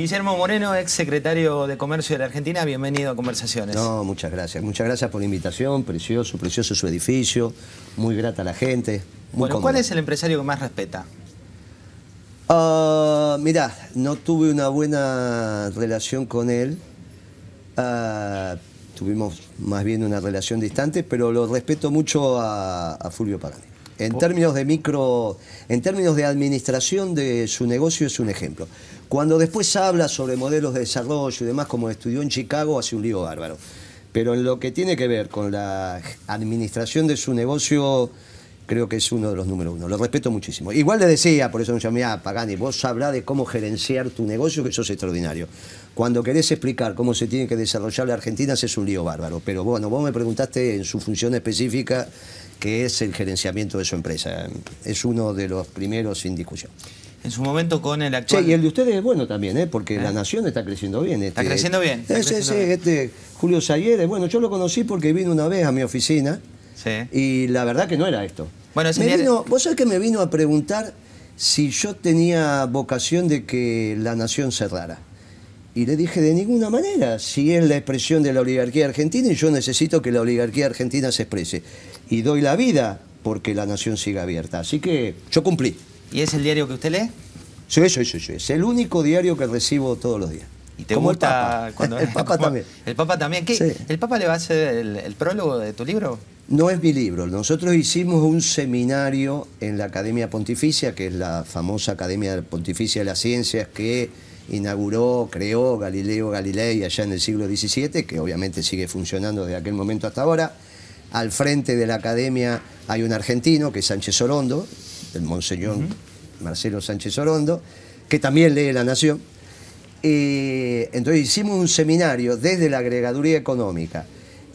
Guillermo Moreno, ex secretario de Comercio de la Argentina, bienvenido a Conversaciones. No, muchas gracias. Muchas gracias por la invitación. Precioso, precioso su edificio. Muy grata a la gente. Muy bueno, cómodo. ¿cuál es el empresario que más respeta? Ah, mirá, no tuve una buena relación con él. Ah, tuvimos más bien una relación distante, pero lo respeto mucho a, a Fulvio Pagani. En términos de micro, en términos de administración de su negocio es un ejemplo. Cuando después habla sobre modelos de desarrollo y demás, como estudió en Chicago, hace un lío bárbaro. Pero en lo que tiene que ver con la administración de su negocio, creo que es uno de los números uno. Lo respeto muchísimo. Igual le decía, por eso me llamé a Pagani, vos sabrás de cómo gerenciar tu negocio, que eso es extraordinario. Cuando querés explicar cómo se tiene que desarrollar la Argentina, es un lío bárbaro. Pero bueno, vos me preguntaste en su función específica, que es el gerenciamiento de su empresa. Es uno de los primeros sin discusión. En su momento con el Sí, actual... y el de ustedes es bueno también, ¿eh? porque la nación está creciendo bien. Está creciendo bien, está Sí, sí, creciendo sí, bien. este Julio Sayede, bueno, yo lo conocí porque vino una vez a mi oficina Sí. y la verdad que no era esto. Bueno, me vino, vos sabés que me vino a preguntar si yo tenía vocación de que la nación cerrara. Y le dije, de ninguna manera, si es la expresión de la oligarquía argentina y yo necesito que la oligarquía argentina se exprese. Y doy la vida porque la nación siga abierta. Así que yo cumplí. ¿Y es el diario que usted lee? Sí, sí, sí, sí. Es el único diario que recibo todos los días. ¿Y te Como gusta el Papa. cuando- el Papa como- también. ¿El Papa también? ¿Qué? Sí. ¿El Papa le va a hacer el, el prólogo de tu libro? No es mi libro. Nosotros hicimos un seminario en la Academia Pontificia, que es la famosa Academia Pontificia de las Ciencias que inauguró, creó Galileo Galilei allá en el siglo XVII, que obviamente sigue funcionando desde aquel momento hasta ahora. Al frente de la academia hay un argentino, que es Sánchez Orondo, el monseñor Marcelo Sánchez Orondo, que también lee La Nación. Entonces hicimos un seminario desde la agregaduría económica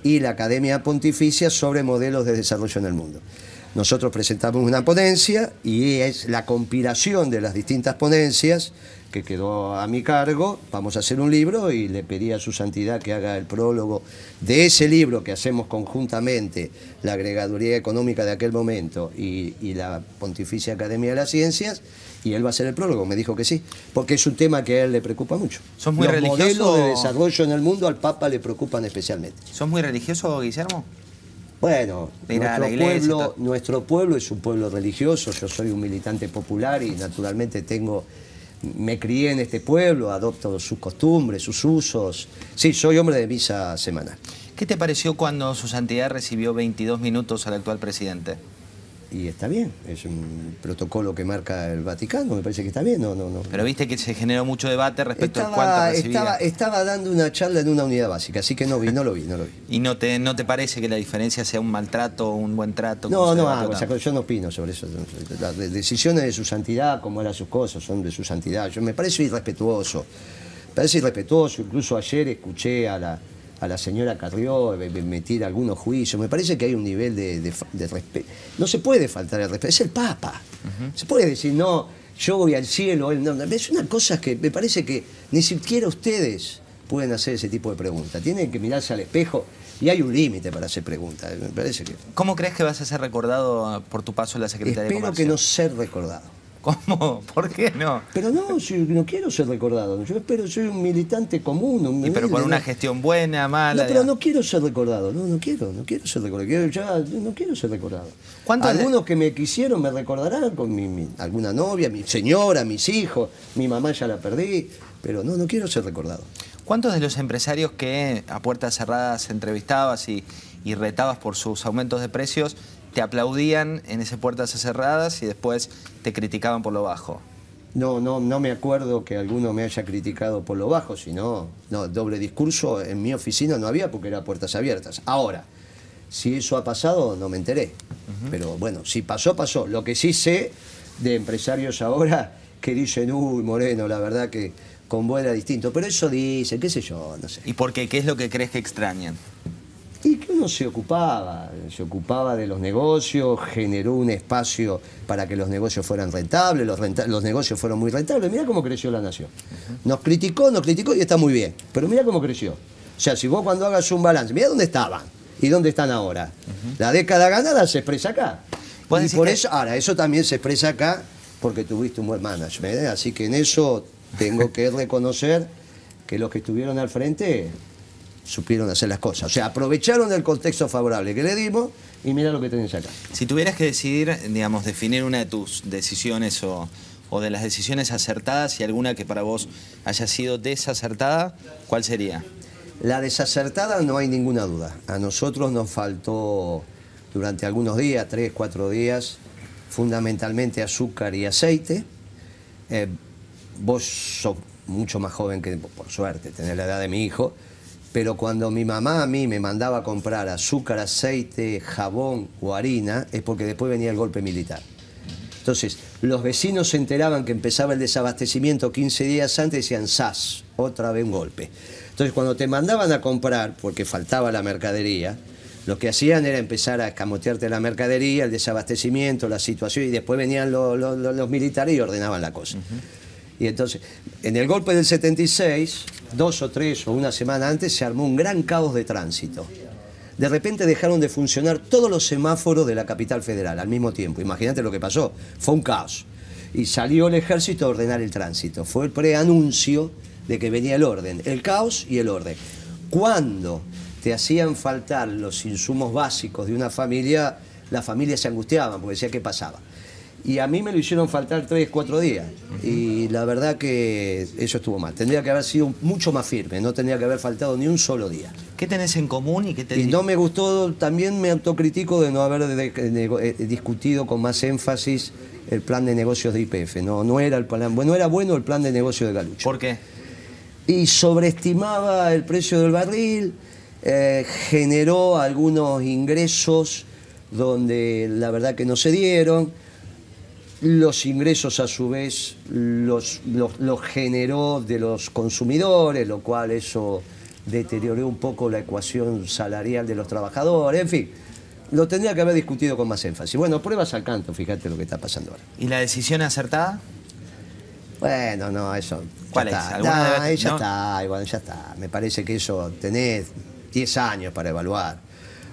y la Academia Pontificia sobre modelos de desarrollo en el mundo. Nosotros presentamos una ponencia y es la compilación de las distintas ponencias que quedó a mi cargo. Vamos a hacer un libro y le pedí a su santidad que haga el prólogo de ese libro que hacemos conjuntamente, la agregaduría económica de aquel momento y, y la Pontificia Academia de las Ciencias, y él va a hacer el prólogo. Me dijo que sí, porque es un tema que a él le preocupa mucho. ¿Sos muy Los religioso? modelos de desarrollo en el mundo al Papa le preocupan especialmente. ¿Sos muy religioso, Guillermo? Bueno, pueblo, nuestro pueblo es un pueblo religioso, yo soy un militante popular y naturalmente tengo, me crié en este pueblo, adopto sus costumbres, sus usos. Sí, soy hombre de misa semanal. ¿Qué te pareció cuando su santidad recibió 22 minutos al actual presidente? Y está bien, es un protocolo que marca el Vaticano, me parece que está bien, no, no, no. Pero viste que se generó mucho debate respecto a cuánto Estaba, recibía. estaba, estaba dando una charla en una unidad básica, así que no vi, no lo vi, no lo vi. ¿Y no te, no te parece que la diferencia sea un maltrato o un buen trato? No, no esa cosa, yo no opino sobre eso. Las de- decisiones de su santidad, como eran sus cosas, son de su santidad. Yo me parece irrespetuoso. Me parece irrespetuoso. Incluso ayer escuché a la, a la señora Carrió emitir algunos juicios. Me parece que hay un nivel de, de de respeto. No se puede faltar el respeto. Es el Papa. Se puede decir, no, yo voy al cielo. Él no. Es una cosa que me parece que ni siquiera ustedes pueden hacer ese tipo de preguntas. Tienen que mirarse al espejo y hay un límite para hacer preguntas. Me parece que. ¿Cómo crees que vas a ser recordado por tu paso en la Secretaría de Espero Comercio? que no ser recordado. ¿Cómo? ¿Por qué no? Pero no, yo no quiero ser recordado. Yo espero, soy un militante común. Un Y pero por humilde, una gestión buena, mala. No, pero no quiero ser recordado. No, no quiero, no quiero ser recordado. Quiero- ya, no quiero ser recordado. ¿Cuánto de- Algunos que me quisieron me recordarán con mi, mi- alguna novia, mi señora, mis hijos. Mi mamá ya la perdí. Pero no, no quiero ser recordado. ¿Cuántos de los empresarios que a puertas cerradas entrevistabas y, y retabas por sus aumentos de precios te aplaudían en esas puertas cerradas y después te criticaban por lo bajo? No, no, no me acuerdo que alguno me haya criticado por lo bajo, sino, no, doble discurso en mi oficina no había porque era puertas abiertas. Ahora, si eso ha pasado, no me enteré. Pero bueno, si pasó, pasó. Lo que sí sé de empresarios ahora que dicen, uy, Moreno, la verdad que con vos era distinto. Pero eso dice, qué sé yo, no sé. ¿Y por qué? ¿Qué es lo que crees que extrañan? Y que uno se ocupaba, se ocupaba de los negocios, generó un espacio para que los negocios fueran rentables, los, renta- los negocios fueron muy rentables. Mira cómo creció la nación. Nos criticó, nos criticó y está muy bien. Pero mira cómo creció. O sea, si vos cuando hagas un balance, mira dónde estaban y dónde están ahora. La década ganada se expresa acá. Y por que- eso, ahora, eso también se expresa acá porque tuviste un buen management. ¿eh? Así que en eso tengo que reconocer que los que estuvieron al frente supieron hacer las cosas. O sea, aprovecharon el contexto favorable que le dimos y mira lo que tenés acá. Si tuvieras que decidir, digamos, definir una de tus decisiones o, o de las decisiones acertadas y alguna que para vos haya sido desacertada, ¿cuál sería? La desacertada no hay ninguna duda. A nosotros nos faltó durante algunos días, tres, cuatro días, fundamentalmente azúcar y aceite. Eh, vos sos mucho más joven que, por suerte, tenés la edad de mi hijo, pero cuando mi mamá a mí me mandaba a comprar azúcar, aceite, jabón o harina, es porque después venía el golpe militar. Entonces, los vecinos se enteraban que empezaba el desabastecimiento 15 días antes y decían, ¡zas! Otra vez un golpe. Entonces, cuando te mandaban a comprar, porque faltaba la mercadería, lo que hacían era empezar a escamotearte la mercadería, el desabastecimiento, la situación, y después venían los, militares y ordenaban la cosa. Y entonces, en el golpe del 76, dos o tres o una semana antes, se armó un gran caos de tránsito. De repente dejaron de funcionar todos los semáforos de la capital federal al mismo tiempo. Imagínate lo que pasó. Fue un caos. Y salió el ejército a ordenar el tránsito. Fue el preanuncio de que venía el orden, el caos y el orden. Cuando te hacían faltar los insumos básicos de una familia, la familia se angustiaban porque decía qué pasaba. Y a mí me lo hicieron faltar tres, cuatro días. Y la verdad que eso estuvo mal. Tendría que haber sido mucho más firme, no tendría que haber faltado ni un solo día. ¿Qué tenés en común y qué te Y no me gustó, también me autocritico de no haber eh, discutido con más énfasis el plan de negocios de IPF. No, no era el plan, bueno, era bueno el plan de negocio de Galucho. ¿Por qué? y sobreestimaba el precio del barril, eh, generó algunos ingresos donde la verdad que no se dieron, los ingresos a su vez los, los, generó de los consumidores, lo cual eso deterioró un poco la ecuación salarial de los trabajadores, en fin. Lo tendría que haber discutido con más énfasis. Bueno, pruebas al canto, fíjate lo que está pasando ahora. ¿Y la decisión acertada? Bueno, no, eso. ¿Cuál es? Está. ya está, igual, ya está. Me parece que eso tenés 10 años para evaluar.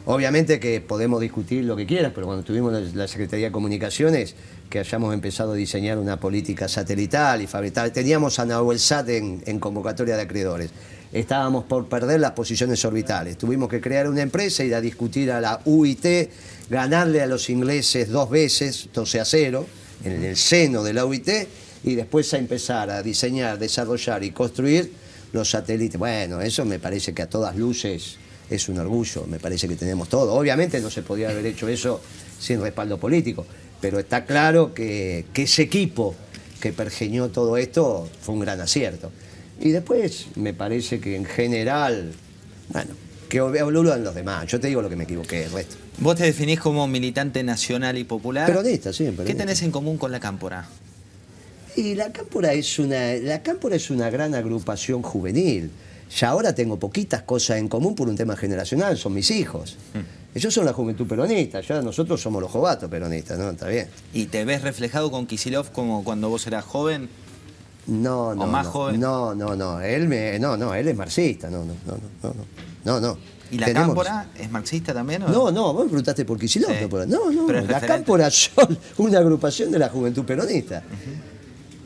Obviamente que podemos discutir lo que quieras, pero cuando tuvimos la Secretaría de Comunicaciones, que hayamos empezado a diseñar una política satelital y fabricar, teníamos a Nahuel Sat en, en convocatoria de acreedores. Estábamos por perder las posiciones orbitales. Tuvimos que crear una empresa, ir a discutir a la UIT, ganarle a los ingleses dos veces, 12 a 0, en el seno de la UIT, y después a empezar a diseñar, desarrollar y construir los satélites. Bueno, eso me parece que a todas luces es un orgullo, me parece que tenemos todo. Obviamente no se podía haber hecho eso sin respaldo político, pero está claro que, ese equipo que pergeñó todo esto fue un gran acierto. Y después me parece que en general, bueno, que evalúan los demás. Yo te digo lo que me equivoqué, el resto. Vos te definís como militante nacional y popular. Peronista, sí, ¿Qué tenés en común con la Cámpora? Y la Cámpora es una, la Cámpora es una gran agrupación juvenil. Ya ahora tengo poquitas cosas en común por un tema generacional, son mis hijos. Mm. Ellos son la juventud peronista, ya nosotros somos los jovatos peronistas, ¿no? Está bien. ¿Y te ves reflejado con Kisilov como cuando vos eras joven? No, no. ¿O más joven? No, no, no. Él me, no, no, él es marxista, no, no, no, no, no, no. ¿Y la Cámpora es marxista también? ¿o? No, no, vos me preguntaste por Kisilov. No, no, la Cámpora son una agrupación de la juventud peronista.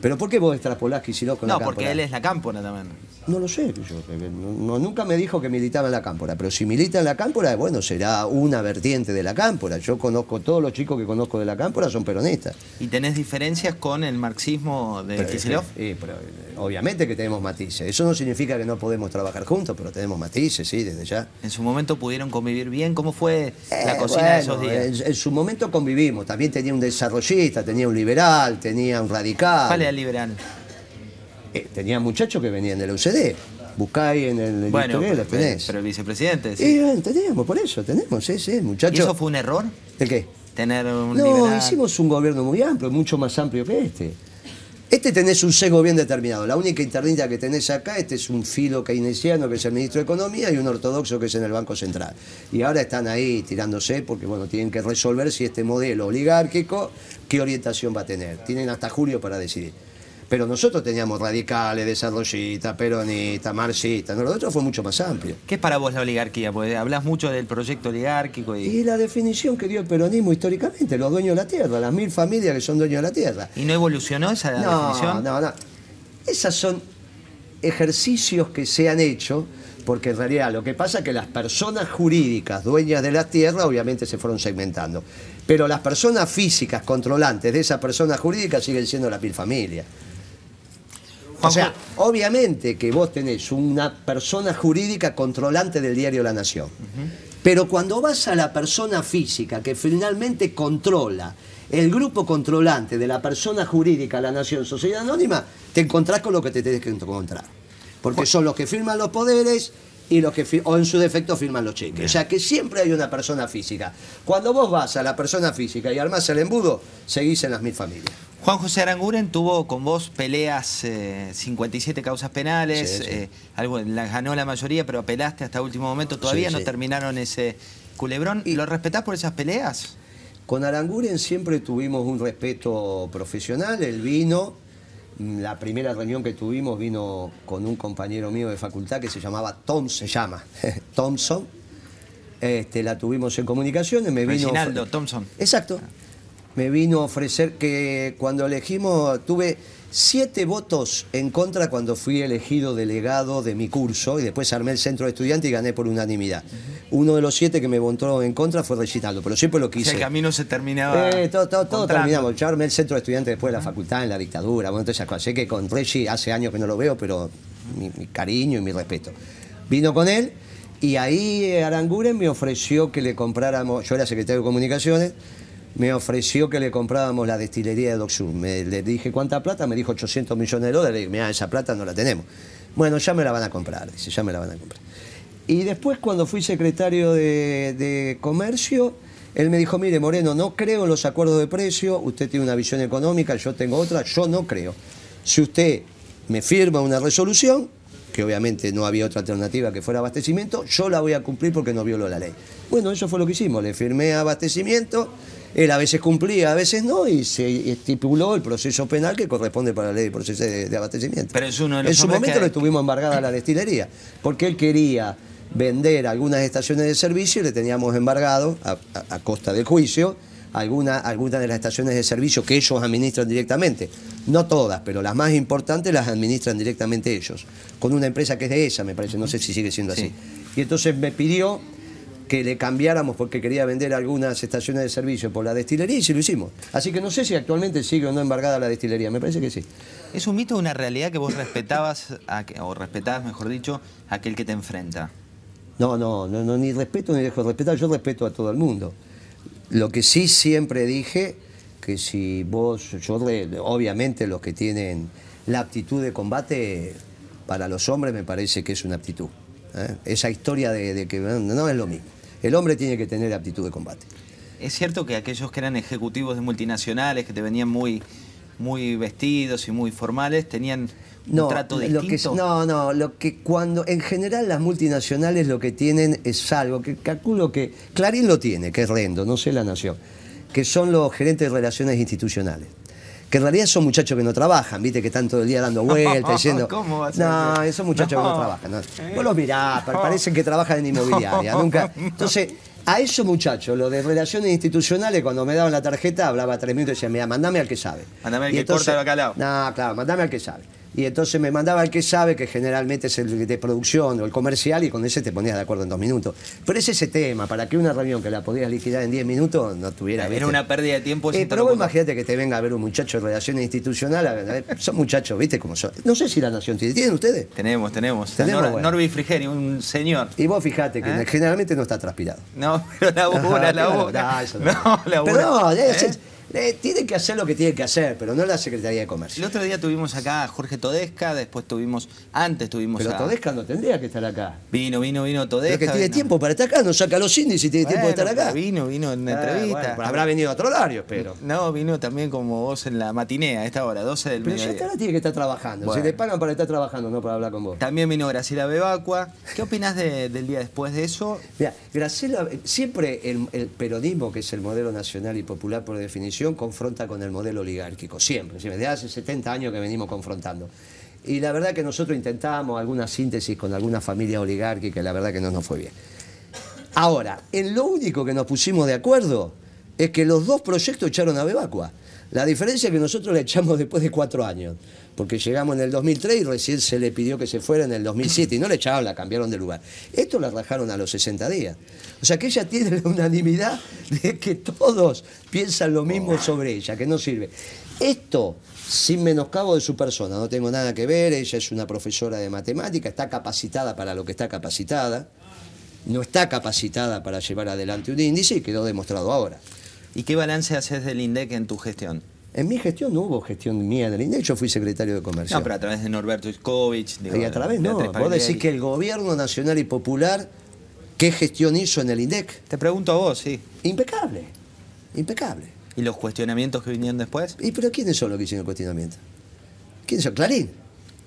¿Pero por qué vos extrapolás Kicillof con no, la No, porque él es la cámpora también. No lo sé, yo, nunca me dijo que militaba en la cámpora, pero si milita en la cámpora, bueno, será una vertiente de la cámpora. Yo conozco, todos los chicos que conozco de la cámpora son peronistas. ¿Y tenés diferencias con el marxismo de Kicillof? Sí, pero eh, obviamente que tenemos matices. Eso no significa que no podemos trabajar juntos, pero tenemos matices, sí, desde ya. ¿En su momento pudieron convivir bien? ¿Cómo fue la eh, cocina de esos días? En, su momento convivimos. También tenía un desarrollista, tenía un liberal, tenía un radical. ¿Cuál era el liberal? Eh, tenía muchachos que venían de la UCD. Buscáis en el bueno, pero, tenés. Pero el vicepresidente. Sí. teníamos, por eso, tenemos, sí, sí, muchachos. ¿Y eso fue un error? ¿De qué? Tener un No, hicimos un gobierno muy amplio, mucho más amplio que este. Este tenés un sesgo bien determinado. La única internita que tenés acá, este es un filo keynesiano que es el ministro de Economía y un ortodoxo que es en el Banco Central. Y ahora están ahí tirándose porque bueno, tienen que resolver si este modelo oligárquico, qué orientación va a tener. Tienen hasta julio para decidir. Pero nosotros teníamos radicales, desarrollistas, peronistas, marxistas. Nosotros fue mucho más amplio. ¿Qué es para vos la oligarquía? Porque hablas mucho del proyecto oligárquico. Y... y la definición que dio el peronismo históricamente, los dueños de la tierra, las mil familias que son dueños de la tierra. ¿Y no evolucionó esa no, definición? No, no. Esos son ejercicios que se han hecho, porque en realidad lo que pasa es que las personas jurídicas dueñas de las tierras obviamente se fueron segmentando. Pero las personas físicas controlantes de esas personas jurídicas siguen siendo la familia. O sea, obviamente que vos tenés una persona jurídica controlante del diario La Nación. Pero cuando vas a la persona física que finalmente controla el grupo controlante de la persona jurídica, la Nación Sociedad Anónima, te encontrás con lo que te tenés que encontrar. Porque son los que firman los poderes y los que o en su defecto firman los cheques. O sea que siempre hay una persona física. Cuando vos vas a la persona física y armás el embudo, seguís en las mil familias. Juan José Aranguren tuvo con vos peleas, 57 eh, causas penales, eh, algo, ganó la mayoría, pero apelaste hasta último momento, todavía no terminaron ese culebrón. ¿Lo respetás por esas peleas? Con Aranguren siempre tuvimos un respeto profesional, él vino, la primera reunión que tuvimos vino con un compañero mío de facultad que se llamaba Tom, se llama Thompson, este, la tuvimos en comunicaciones, me vino... Reginaldo Thompson. Exacto. Me vino a ofrecer que cuando elegimos, tuve siete votos en contra cuando fui elegido delegado de mi curso y después armé el centro de estudiantes y gané por unanimidad. Uno de los siete que me votó en contra fue Reginaldo, pero siempre lo quise. el camino se terminaba. Eh, todo, terminamos. Yo armé el centro de estudiantes después de la facultad, en la dictadura, bueno, todas esas cosas. Sé que con Regi hace años que no lo veo, pero mi, mi cariño y mi respeto. Vino con él y ahí Aranguren me ofreció que le compráramos, yo era secretario de comunicaciones, me ofreció que le comprábamos la destilería de Docsur. Me, le dije, ¿cuánta plata? Me dijo 800 millones de dólares. Le dije, mira, esa plata no la tenemos. Bueno, ya me la van a comprar, dice, ya me la van a comprar. Y después, cuando fui secretario de, Comercio, él me dijo, mire, Moreno, no creo en los acuerdos de precio, usted tiene una visión económica, yo tengo otra, yo no creo. Si usted me firma una resolución, que obviamente no había otra alternativa que fuera abastecimiento, yo la voy a cumplir porque no violo la ley. Bueno, eso fue lo que hicimos, le firmé abastecimiento, él a veces cumplía, a veces no, y se estipuló el proceso penal que corresponde para la ley de proceso de, abastecimiento. Pero es uno en su momento lo estuvimos embargada la destilería, porque él quería vender algunas estaciones de servicio y le teníamos embargado, a, costa del juicio, algunas alguna de las estaciones de servicio que ellos administran directamente. No todas, pero las más importantes las administran directamente ellos, con una empresa que es de esa, me parece, no sé si sigue siendo así. Y entonces me pidió que le cambiáramos porque quería vender algunas estaciones de servicio por la destilería y sí lo hicimos. Así que no sé si actualmente sigue o no embargada la destilería, me parece que sí. ¿Es un mito o una realidad que vos respetabas, o respetabas, mejor dicho, aquel que te enfrenta? No, no, no, ni respeto ni dejo de respetar, yo respeto a todo el mundo. Lo que sí siempre dije, que si vos, yo obviamente los que tienen la aptitud de combate, para los hombres me parece que es una aptitud. ¿eh? Esa historia de que no es lo mismo. El hombre tiene que tener aptitud de combate. Es cierto que aquellos que eran ejecutivos de multinacionales, que te venían muy, muy vestidos y muy formales, tenían un trato distinto. no, no, lo que cuando, en general las multinacionales lo que tienen es algo que calculo que, Clarín lo tiene, que es Rendo, no sé la nación, que son los gerentes de relaciones institucionales que en realidad son muchachos que no trabajan, viste, que están todo el día dando vueltas, diciendo. ¿Cómo va a ser? No, esos muchachos que no trabajan. ¿no? Vos los mirás, parecen que trabajan en inmobiliaria. Nunca. Entonces, a esos muchachos, lo de relaciones institucionales, cuando me daban la tarjeta, hablaba tres minutos y decía, mira, mandame al que sabe. Mandame al que entonces, corta bacalao. No, claro, mandame al que sabe y entonces me mandaba el que sabe, que generalmente es el de producción o el comercial, y con ese te ponías de acuerdo en dos minutos. Pero es ese tema, para que una reunión que la podías liquidar en diez minutos no tuviera... Era una pérdida de tiempo. Eh, pero vos imagínate que te venga a ver un muchacho de relaciones institucionales, son muchachos, ¿viste cómo son? No sé si la Nación tiene, ¿tienen ustedes? Tenemos, tenemos. tenemos Norby Frigeri, un señor. Y vos fíjate que ¿Eh? generalmente no está transpirado. No, pero la boca, la boca. No, la Pero no, es, eh, tiene que hacer lo que tiene que hacer, pero no la Secretaría de Comercio. El otro día tuvimos acá a Jorge Todesca, después tuvimos, antes tuvimos pero Todesca no tendría que estar acá. Vino, vino, vino Todesca. Pero que tiene tiempo para estar acá, no saca los índices y tiene tiempo de estar acá. Vino, vino en una ah, entrevista. habrá venido a otro horario, pero. No, vino también como vos en la matinea, a esta hora, 12 del mediodía. Pero ya tiene que estar trabajando. Se le pagan para estar trabajando, no para hablar con vos. También vino Graciela Bebacua. ¿Qué opinas del día después de eso? Mira, Graciela, siempre el, el peronismo, que es el modelo nacional y popular por definición, confronta con el modelo oligárquico, siempre, desde hace 70 años que venimos confrontando. Y la verdad que nosotros intentamos alguna síntesis con alguna familia oligárquica y la verdad que no nos fue bien. Ahora, en lo único que nos pusimos de acuerdo es que los dos proyectos echaron a Bebacua. La diferencia es que nosotros le echamos después de cuatro años, porque llegamos en el 2003 y recién se le pidió que se fuera en el 2007 y no le echaron, la cambiaron de lugar. Esto la rajaron a los 60 días. O sea que ella tiene la unanimidad de que todos piensan lo mismo sobre ella, que no sirve. Esto, sin menoscabo de su persona, no tengo nada que ver, ella es una profesora de matemática, está capacitada para lo que está capacitada, no está capacitada para llevar adelante un índice y quedó demostrado ahora. ¿Y qué balance haces del INDEC en tu gestión? En mi gestión no hubo gestión mía del INDEC, yo fui secretario de Comercio. No, pero a través de Norberto Iskovich. y a través no, vos decís que el gobierno nacional y popular, ¿qué gestión hizo en el INDEC? Te pregunto a vos, sí. Impecable, impecable. ¿Y los cuestionamientos que vinieron después? ¿Y pero quiénes son los que hicieron el cuestionamiento? ¿Quiénes son? Clarín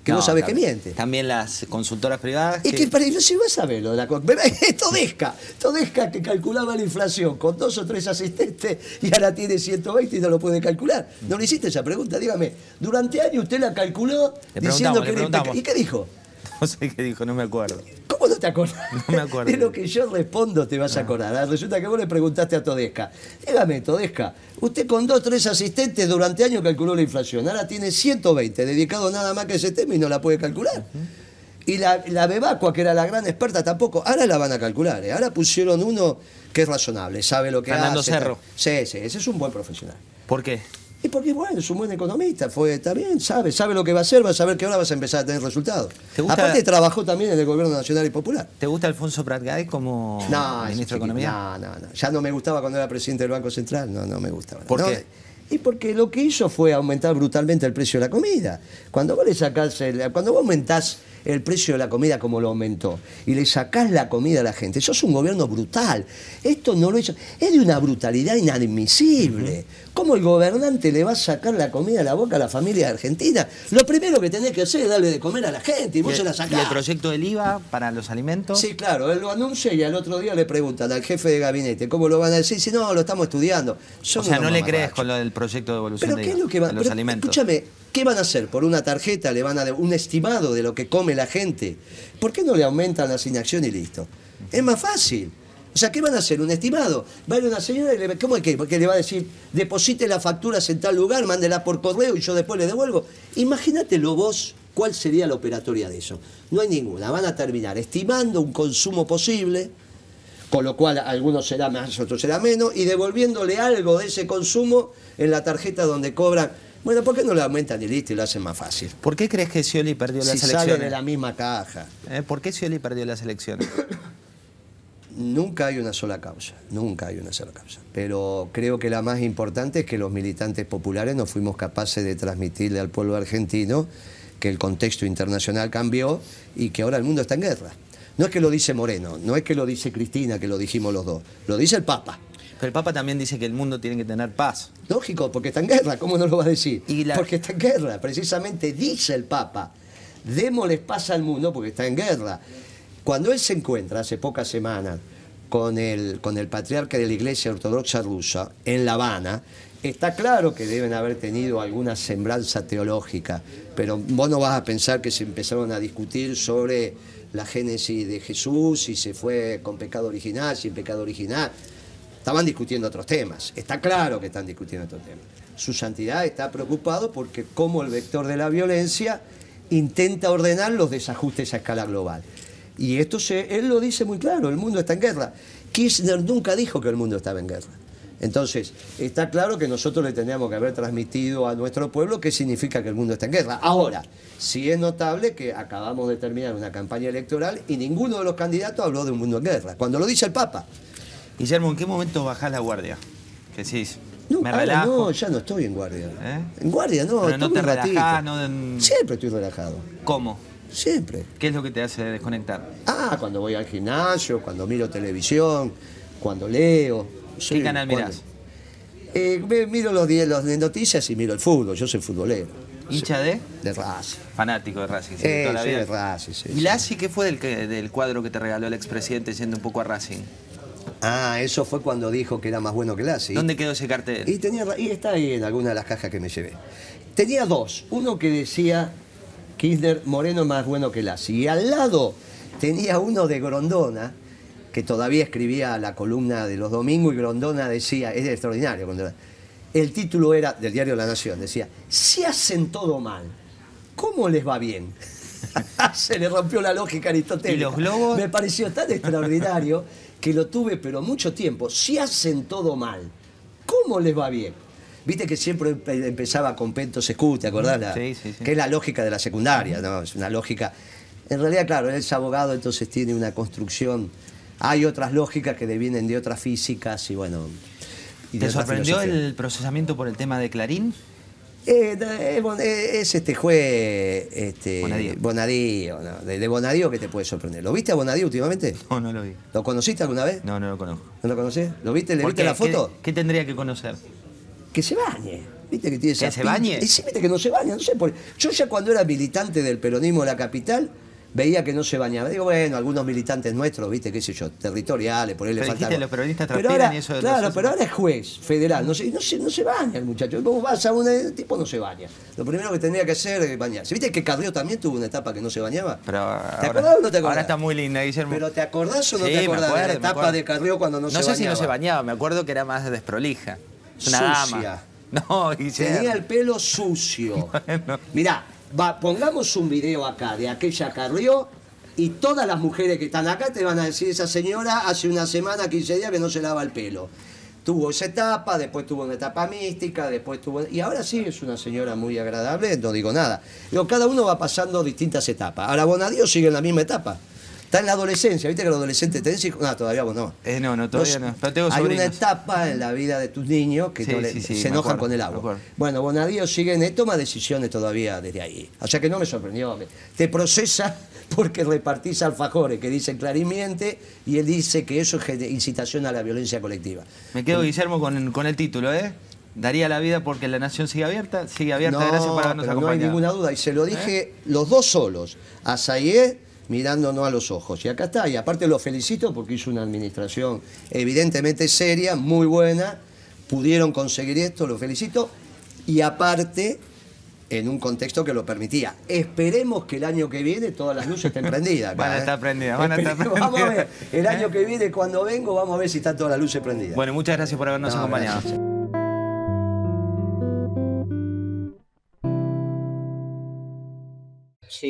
que vos sabés que miente. También las consultoras privadas. Es que, que si vas a verlo de la Todesca, Todesca que calculaba la inflación con dos o tres asistentes y ahora tiene 120 y no lo puede calcular. No le hiciste esa pregunta, dígame. Durante años usted la calculó diciendo que ¿Y qué dijo? No sé qué dijo, no me acuerdo. ¿Cómo no te acuerdas? No me acuerdo. De lo que yo respondo te vas a acordar. Ah, resulta que vos le preguntaste a Todesca. Dígame, Todesca, usted con dos, tres asistentes durante años calculó la inflación. Ahora tiene 120, dedicado nada más que ese tema y no la puede calcular. Y la, la Bebacua, que era la gran experta, tampoco. Ahora la van a calcular. ¿eh? Ahora pusieron uno que es razonable, sabe lo que Fernando Cerro. Sí, sí, ese es un buen profesional. ¿Por qué? Y porque, bueno, es un buen economista, fue, está bien, sabe, sabe lo que va a hacer, va a saber que ahora vas a empezar a tener resultados. Aparte trabajó también en el gobierno nacional y popular. ¿Te gusta Alfonso Pratgay como ministro de Economía? No, no, no. Ya no me gustaba cuando era presidente del Banco Central, no, no me gustaba. ¿Por qué? Y porque lo que hizo fue aumentar brutalmente el precio de la comida. Cuando vos le sacás, cuando vos aumentás el precio de la comida como lo aumentó y le sacás la comida a la gente. Eso es un gobierno brutal. Esto no lo hizo. Es de una brutalidad inadmisible. ¿Cómo el gobernante le va a sacar la comida a la boca a la familia argentina? Lo primero que tenés que hacer es darle de comer a la gente y vos se la sacás. ¿Y el proyecto del IVA para los alimentos? Sí, claro. Él lo anuncia y al otro día le preguntan al jefe de gabinete cómo lo van a decir. Si no, lo estamos estudiando. o sea, no le crees con lo del proyecto de evolución de, los alimentos. Escúchame, ¿Qué van a hacer? ¿Por una tarjeta le van a dar un estimado de lo que come la gente? ¿Por qué no le aumentan la asignación y listo? Es más fácil. O sea, ¿qué van a hacer? ¿Un estimado? Va a ir una señora y le, ¿cómo es que? Porque le va a decir, deposite la factura en tal lugar, mándela por correo y yo después le devuelvo. Imagínatelo vos, ¿cuál sería la operatoria de eso? No hay ninguna. Van a terminar estimando un consumo posible, con lo cual algunos será más, otros será menos, y devolviéndole algo de ese consumo en la tarjeta donde cobran bueno, ¿por qué no lo aumentan y listo y lo hacen más fácil? ¿Por qué crees que Scioli perdió las elecciones? Sale de la misma caja. ¿Eh? ¿Por qué Scioli perdió las elecciones? nunca hay una sola causa, nunca hay una sola causa. Pero creo que la más importante es que los militantes populares no fuimos capaces de transmitirle al pueblo argentino que el contexto internacional cambió y que ahora el mundo está en guerra. No es que lo dice Moreno, no es que lo dice Cristina, que lo dijimos los dos, lo dice el Papa. Pero el Papa también dice que el mundo tiene que tener paz. Lógico, porque está en guerra, ¿cómo no lo va a decir? Porque está en guerra, precisamente dice el Papa, démosles paz al mundo porque está en guerra. Cuando él se encuentra hace pocas semanas con el, con el patriarca de la Iglesia Ortodoxa Rusa en La Habana, Está claro que deben haber tenido alguna sembranza teológica, pero vos no vas a pensar que se empezaron a discutir sobre la génesis de Jesús, si se fue con pecado original, sin pecado original. Estaban discutiendo otros temas. Está claro que están discutiendo otros temas. Su santidad está preocupado porque como el vector de la violencia intenta ordenar los desajustes a escala global. Y esto se, él lo dice muy claro, el mundo está en guerra. Kirchner nunca dijo que el mundo estaba en guerra. Entonces, está claro que nosotros le teníamos que haber transmitido a nuestro pueblo qué significa que el mundo está en guerra. Ahora, sí es notable que acabamos de terminar una campaña electoral y ninguno de los candidatos habló de un mundo en guerra, cuando lo dice el Papa. Guillermo, ¿en qué momento bajás la guardia? ¿Qué decís? No, me relajo. no, ya no estoy en guardia. ¿Eh? En guardia no. Pero no te relajás, no... Siempre estoy relajado. ¿Cómo? Siempre. ¿Qué es lo que te hace desconectar? Ah, cuando voy al gimnasio, cuando miro televisión, cuando leo. ¿Qué canal mirás? Eh, miro los, los de noticias y miro el fútbol. Yo soy futbolero. ¿Hincha de? De Racing. Fanático de Racing. Sí, eh, toda de Racing, sí. ¿Y Lassi qué fue del, del cuadro que te regaló el expresidente yendo un poco a Racing? Ah, eso fue cuando dijo que era más bueno que Lassi. ¿Dónde quedó ese cartel? Y, tenía, y está ahí en alguna de las cajas que me llevé. Tenía dos. Uno que decía Kirchner Moreno más bueno que Lassi. Y al lado tenía uno de Grondona, que todavía escribía la columna de los domingos, y Grondona decía, es extraordinario, el título era del diario La Nación, decía, si hacen todo mal, ¿cómo les va bien? Se le rompió la lógica aristotélica. ¿Y los globos? Me pareció tan extraordinario que lo tuve, pero mucho tiempo. Si hacen todo mal, ¿cómo les va bien? Viste que siempre empe- empezaba con Pento Secu, ¿te acordás? La- Sí, sí, sí. Que es la lógica de la secundaria, ¿no? Es una lógica. En realidad, claro, él es abogado, entonces tiene una construcción. Hay otras lógicas que devienen de otras físicas y bueno. y ¿Te sorprendió el procesamiento por el tema de Clarín? Eh, eh, eh, es este juez este, Bonadío. Bonadío, ¿no? de, de Bonadío que te puede sorprender. ¿Lo viste a Bonadío últimamente? No, no lo vi. ¿Lo conociste alguna vez? No, no lo conozco. ¿No lo conocés? ¿Lo viste? ¿Le ¿Por viste qué? la foto? ¿Qué, qué tendría que conocer? Que se bañe. ¿Viste que tiene ¿Que se bañe? Y sí, viste que no se baña, no sé por Yo ya cuando era militante del peronismo de la capital, veía que no se bañaba. Digo, bueno, algunos militantes nuestros, viste, qué sé yo, territoriales, por ahí le Pero falta. dijiste, algo. los peronistas Pero ahora- eso de Claro, los- pero ahora es juez federal, no se, no se, no se baña el muchacho. Vos vas a un tipo no se baña. Lo primero que tendría que hacer es bañarse. ¿Viste que Carrió también tuvo una etapa que no se bañaba? Pero ¿Te acordás o no te acordás? Ahora está muy linda, Guillermo. Pero ¿te acordás o no Sí, te acordás de la etapa de Carrió cuando no, No, se sé bañaba? si no se bañaba, me acuerdo que era más desprolija. Es una Sucia. dama. No, Guillermo. Tenía el pelo sucio. Bueno. Mirá, va, pongamos un video acá de aquella Carrió y todas las mujeres que están acá te van a decir, esa señora hace una semana, 15 días que no se lava el pelo. Tuvo esa etapa, después tuvo una etapa mística, después tuvo... Y ahora sí es una señora muy agradable, no digo nada. Digo, cada uno va pasando distintas etapas. Ahora Bonadío sigue en la misma etapa. Está en la adolescencia, ¿viste que los adolescentes tenés hijos? No, todavía vos no. Eh, no, no, todavía no, tengo Hay una etapa en la vida de tus niños que Sí, no le- sí, sí, se enojan acuerdo, con el agua. Bueno, Bonadío sigue en toma decisiones todavía desde ahí. O sea que no me sorprendió. Te procesa porque repartís alfajores que dicen clarimiente y él dice que eso es incitación a la violencia colectiva. Me quedo, Guillermo, con, con el título, ¿eh? Daría la vida porque la nación sigue abierta. Sigue abierta, gracias por habernos pero no hay acompañado. ninguna duda. Y se lo dije los dos solos, a Sayé mirándonos a los ojos. Y acá está. Y aparte lo felicito porque hizo una administración evidentemente seria, muy buena. Pudieron conseguir esto, lo felicito. Y aparte, en un contexto que lo permitía. Esperemos que el año que viene todas las luces estén prendidas. Van a ¿eh? estar prendidas, van a estar Esperemos, Vamos a ver. prendidas. El año que viene, cuando vengo, vamos a ver si están todas las luces prendidas. Bueno, muchas gracias por habernos No, acompañado. gracias.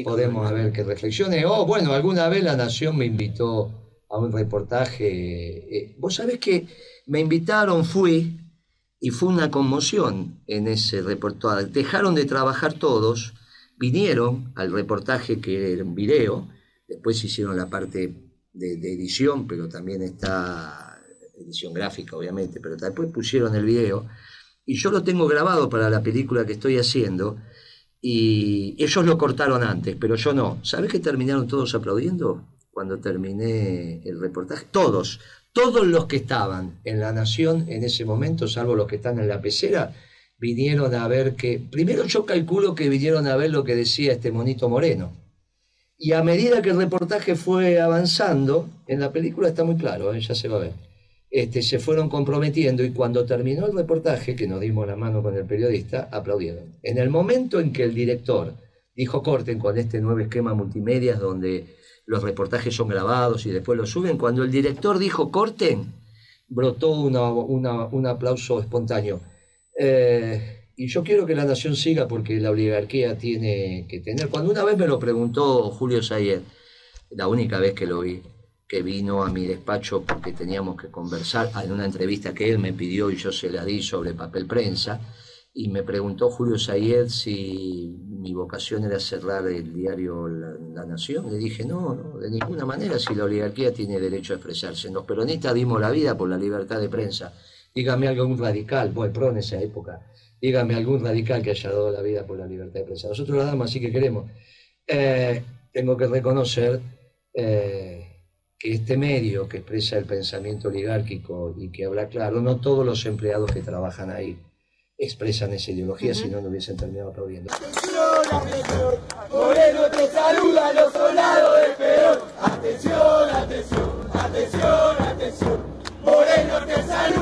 Podemos a ver qué reflexiones. Oh, bueno, alguna vez La Nación me invitó a un reportaje. eh, Vos sabés que me invitaron, fui, y fue una conmoción en ese reportaje. Dejaron de trabajar todos, vinieron al reportaje que era un video, después hicieron la parte de, de edición, pero también está edición gráfica, obviamente, pero después pusieron el video. Y yo lo tengo grabado para la película que estoy haciendo. Y ellos lo cortaron antes, pero yo no. ¿Sabes que terminaron todos aplaudiendo cuando terminé el reportaje? Todos, todos los que estaban en La Nación en ese momento, salvo los que están en la pecera, vinieron a ver que... Primero yo calculo que vinieron a ver lo que decía este monito moreno. Y a medida que el reportaje fue avanzando, en la película está muy claro, ¿eh? ya se va a ver, este, se fueron comprometiendo y cuando terminó el reportaje, que nos dimos la mano con el periodista, aplaudieron. En el momento en que el director dijo corten con este nuevo esquema multimedia donde los reportajes son grabados y después los suben, cuando el director dijo corten, brotó un aplauso espontáneo. Eh, y yo quiero que la nación siga porque la oligarquía tiene que tener. Cuando una vez me lo preguntó Julio Sayer, la única vez que lo vi, que vino a mi despacho porque teníamos que conversar en una entrevista que él me pidió y yo se la di sobre papel prensa, y me preguntó Julio Sayed si mi vocación era cerrar el diario La, Nación. Le dije, no, no, de ninguna manera, si la oligarquía tiene derecho a expresarse. Los peronistas dimos la vida por la libertad de prensa. Dígame algún radical, bueno, pro en esa época, dígame algún radical que haya dado la vida por la libertad de prensa. Nosotros la damos, así que queremos. Eh, tengo que reconocer eh, que este medio que expresa el pensamiento oligárquico y que habla claro, no todos los empleados que trabajan ahí expresan esa ideología, uh -huh. si no, no hubiesen terminado aplaudiendo. Moreno te saluda los soldados de Perón. Atención, atención, atención, atención. Moreno te saluda.